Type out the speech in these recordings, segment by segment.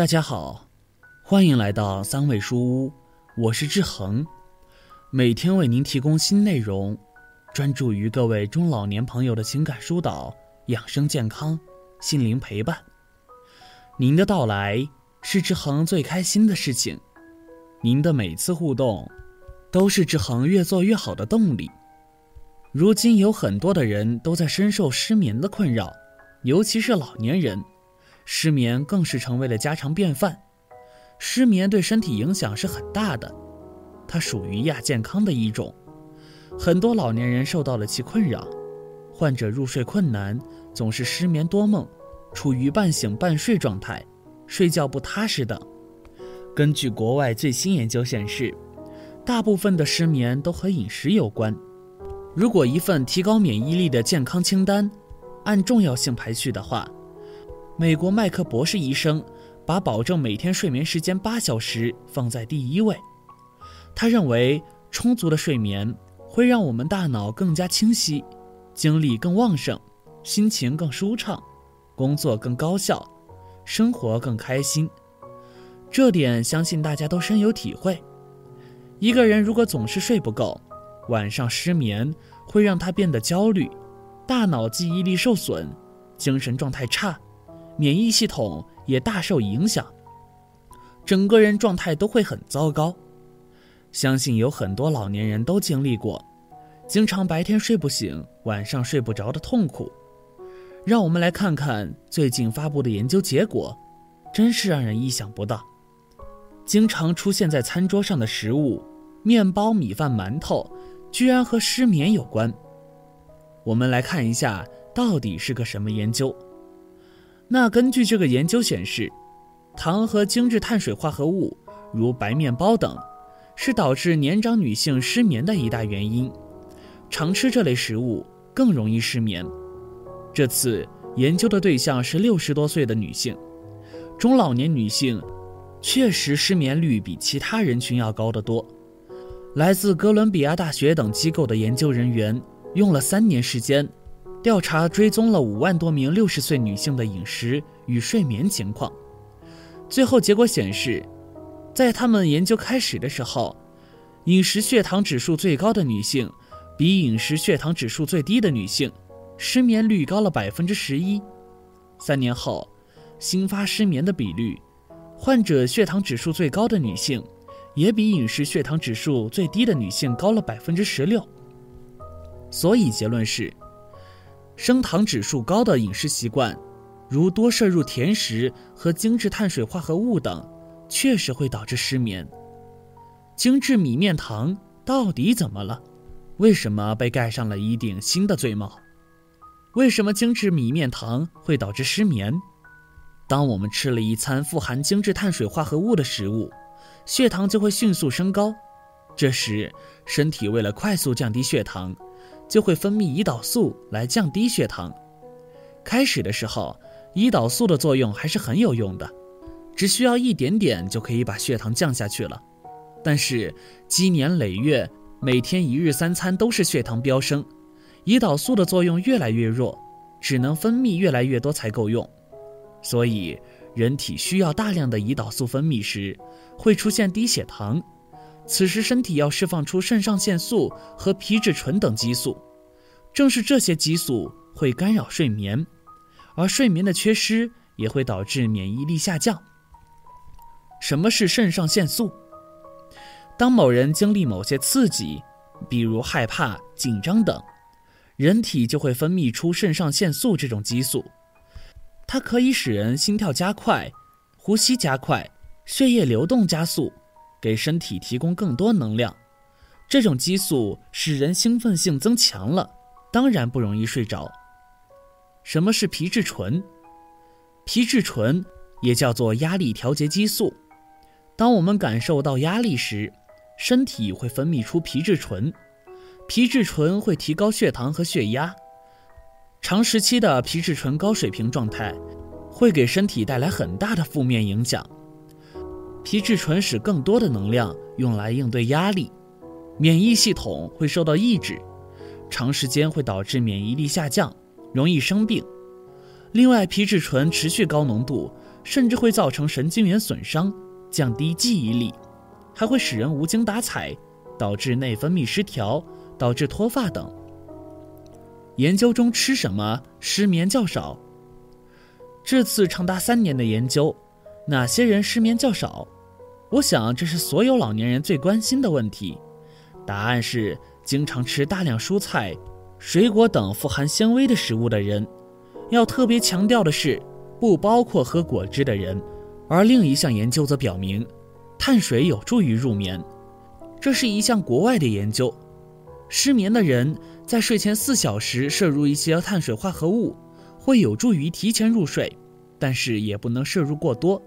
大家好，欢迎来到三味书屋，我是志恒，每天为您提供新内容，专注于各位中老年朋友的情感疏导、养生健康、心灵陪伴。您的到来是志恒最开心的事情，您的每次互动都是志恒越做越好的动力。如今有很多的人都在深受失眠的困扰，尤其是老年人。失眠更是成为了家常便饭，失眠对身体影响是很大的，它属于亚健康的一种，很多老年人受到了其困扰，患者入睡困难，总是失眠多梦，处于半醒半睡状态，睡觉不踏实等。根据国外最新研究显示，大部分的失眠都和饮食有关。如果一份提高免疫力的健康清单，按重要性排序的话。美国麦克博士医生把保证每天睡眠时间八小时放在第一位。他认为，充足的睡眠会让我们大脑更加清晰，精力更旺盛，心情更舒畅，工作更高效，生活更开心。这点相信大家都深有体会。一个人如果总是睡不够，晚上失眠会让他变得焦虑，大脑记忆力受损，精神状态差。免疫系统也大受影响，整个人状态都会很糟糕。相信有很多老年人都经历过，经常白天睡不醒，晚上睡不着的痛苦。让我们来看看最近发布的研究结果，真是让人意想不到。经常出现在餐桌上的食物，面包、米饭、馒头，居然和失眠有关。我们来看一下，到底是个什么研究。那根据这个研究显示，糖和精致碳水化合物，如白面包等，是导致年长女性失眠的一大原因。常吃这类食物更容易失眠。这次研究的对象是六十多岁的女性，中老年女性确实失眠率比其他人群要高得多。来自哥伦比亚大学等机构的研究人员用了三年时间。调查追踪了五万多名六十岁女性的饮食与睡眠情况，最后结果显示，在他们研究开始的时候，饮食血糖指数最高的女性，比饮食血糖指数最低的女性，失眠率高了百分之十一。三年后，新发失眠的比率，患者血糖指数最高的女性，也比饮食血糖指数最低的女性高了百分之十六。所以结论是。升糖指数高的饮食习惯，如多摄入甜食和精致碳水化合物等，确实会导致失眠。精致米面糖到底怎么了？为什么被盖上了一顶新的罪帽？为什么精致米面糖会导致失眠？当我们吃了一餐富含精致碳水化合物的食物，血糖就会迅速升高。这时，身体为了快速降低血糖。就会分泌胰岛素来降低血糖。开始的时候，胰岛素的作用还是很有用的，只需要一点点就可以把血糖降下去了。但是积年累月，每天一日三餐都是血糖飙升，胰岛素的作用越来越弱，只能分泌越来越多才够用。所以，人体需要大量的胰岛素分泌时，会出现低血糖。此时，身体要释放出肾上腺素和皮质醇等激素，正是这些激素会干扰睡眠，而睡眠的缺失也会导致免疫力下降。什么是肾上腺素？当某人经历某些刺激，比如害怕、紧张等，人体就会分泌出肾上腺素这种激素，它可以使人心跳加快、呼吸加快、血液流动加速。给身体提供更多能量，这种激素使人兴奋性增强了，当然不容易睡着。什么是皮质醇？皮质醇也叫做压力调节激素。当我们感受到压力时，身体会分泌出皮质醇，皮质醇会提高血糖和血压。长时期的皮质醇高水平状态，会给身体带来很大的负面影响。皮质醇使更多的能量用来应对压力，免疫系统会受到抑制，长时间会导致免疫力下降，容易生病。另外，皮质醇持续高浓度甚至会造成神经元损伤，降低记忆力，还会使人无精打采，导致内分泌失调，导致脱发等。研究中吃什么失眠较少？这次长达三年的研究，哪些人失眠较少？我想这是所有老年人最关心的问题。答案是经常吃大量蔬菜、水果等富含纤维的食物的人。要特别强调的是，不包括喝果汁的人。而另一项研究则表明，碳水有助于入眠。这是一项国外的研究。失眠的人在睡前四小时摄入一些碳水化合物，会有助于提前入睡，但是也不能摄入过多，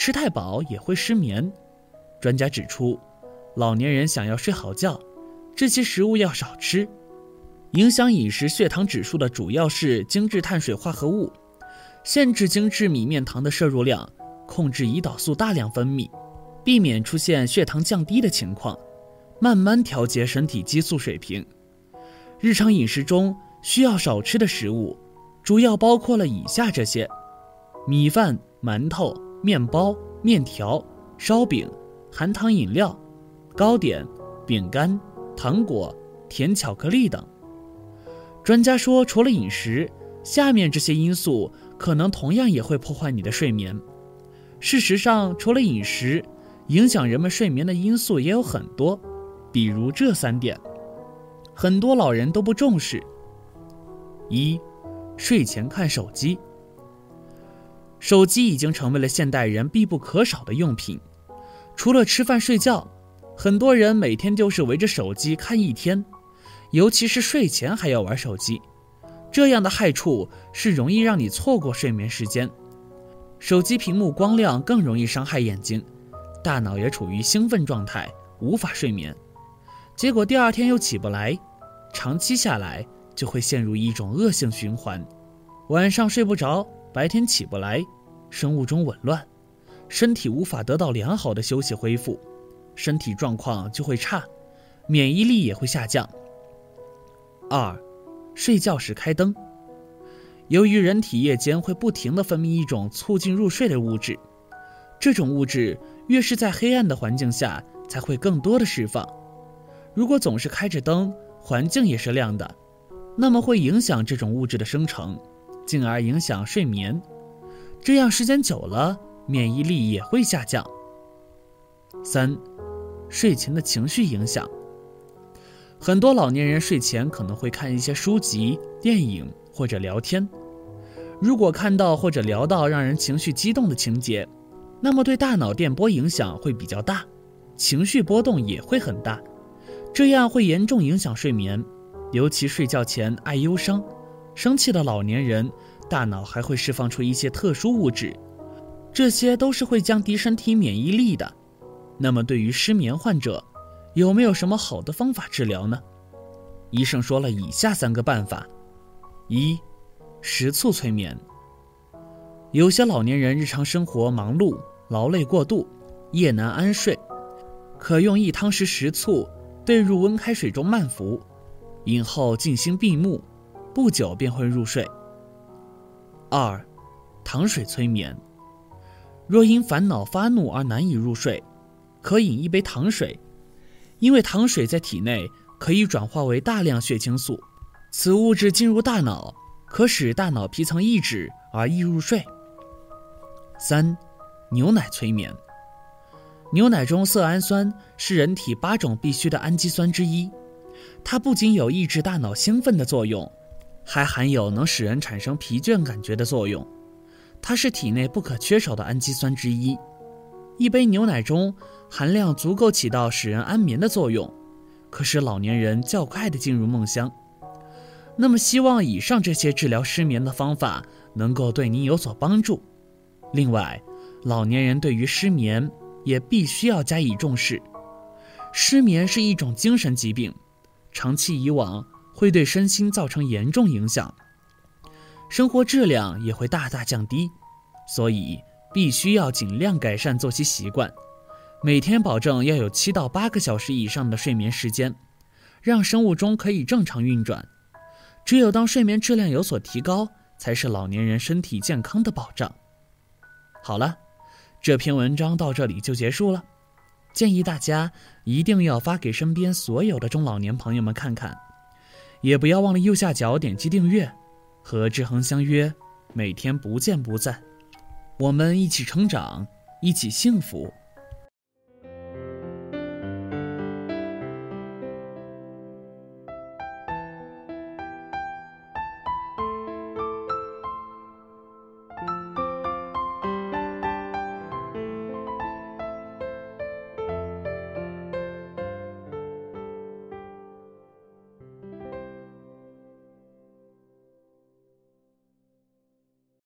吃太饱也会失眠。专家指出，老年人想要睡好觉，这些食物要少吃。影响饮食血糖指数的主要是精制碳水化合物，限制精制米面糖的摄入量，控制胰岛素大量分泌，避免出现血糖降低的情况。慢慢调节身体激素水平。日常饮食中需要少吃的食物，主要包括了以下这些：米饭、馒头、面包、面条、烧饼、含糖饮料、糕点、饼干、糖果、甜巧克力等。专家说，除了饮食，下面这些因素可能同样也会破坏你的睡眠。事实上，除了饮食，影响人们睡眠的因素也有很多。比如这三点，很多老人都不重视。一，睡前看手机。手机已经成为了现代人必不可少的用品，除了吃饭睡觉，很多人每天就是围着手机看一天，尤其是睡前还要玩手机，这样的害处是容易让你错过睡眠时间。手机屏幕光亮更容易伤害眼睛，大脑也处于兴奋状态，无法睡眠。结果第二天又起不来，长期下来就会陷入一种恶性循环，晚上睡不着，白天起不来，生物钟紊乱，身体无法得到良好的休息恢复，身体状况就会差，免疫力也会下降。二，睡觉时开灯，由于人体夜间会不停地分泌一种促进入睡的物质，这种物质越是在黑暗的环境下才会更多的释放。如果总是开着灯，环境也是亮的，那么会影响这种物质的生成，进而影响睡眠。这样时间久了，免疫力也会下降。三，睡前的情绪影响。很多老年人睡前可能会看一些书籍、电影或者聊天。如果看到或者聊到让人情绪激动的情节，那么对大脑电波影响会比较大，情绪波动也会很大。这样会严重影响睡眠，尤其睡觉前爱忧伤、生气的老年人，大脑还会释放出一些特殊物质，这些都是会降低身体免疫力的。那么，对于失眠患者，有没有什么好的方法治疗呢？医生说了以下三个办法：一、食醋催眠。有些老年人日常生活忙碌、劳累过度，夜难安睡，可用一汤匙食醋。兑入温开水中慢服，饮后静心闭目，不久便会入睡。二，糖水催眠。若因烦恼发怒而难以入睡，可饮一杯糖水，因为糖水在体内可以转化为大量血清素，此物质进入大脑，可使大脑皮层抑制而易入睡。三，牛奶催眠。牛奶中色氨酸是人体八种必需的氨基酸之一，它不仅有抑制大脑兴奋的作用，还含有能使人产生疲倦感觉的作用。它是体内不可缺少的氨基酸之一。一杯牛奶中含量足够起到使人安眠的作用，可使老年人较快地进入梦乡。那么，希望以上这些治疗失眠的方法能够对您有所帮助。另外，老年人对于失眠。也必须要加以重视。失眠是一种精神疾病，长期以往会对身心造成严重影响，生活质量也会大大降低。所以，必须要尽量改善作息习惯，每天保证要有七到八个小时以上的睡眠时间，让生物钟可以正常运转。只有当睡眠质量有所提高，才是老年人身体健康的保障。好了，这篇文章到这里就结束了。建议大家一定要发给身边所有的中老年朋友们看看，也不要忘了右下角点击订阅，和志恒相约，每天不见不散。我们一起成长，一起幸福。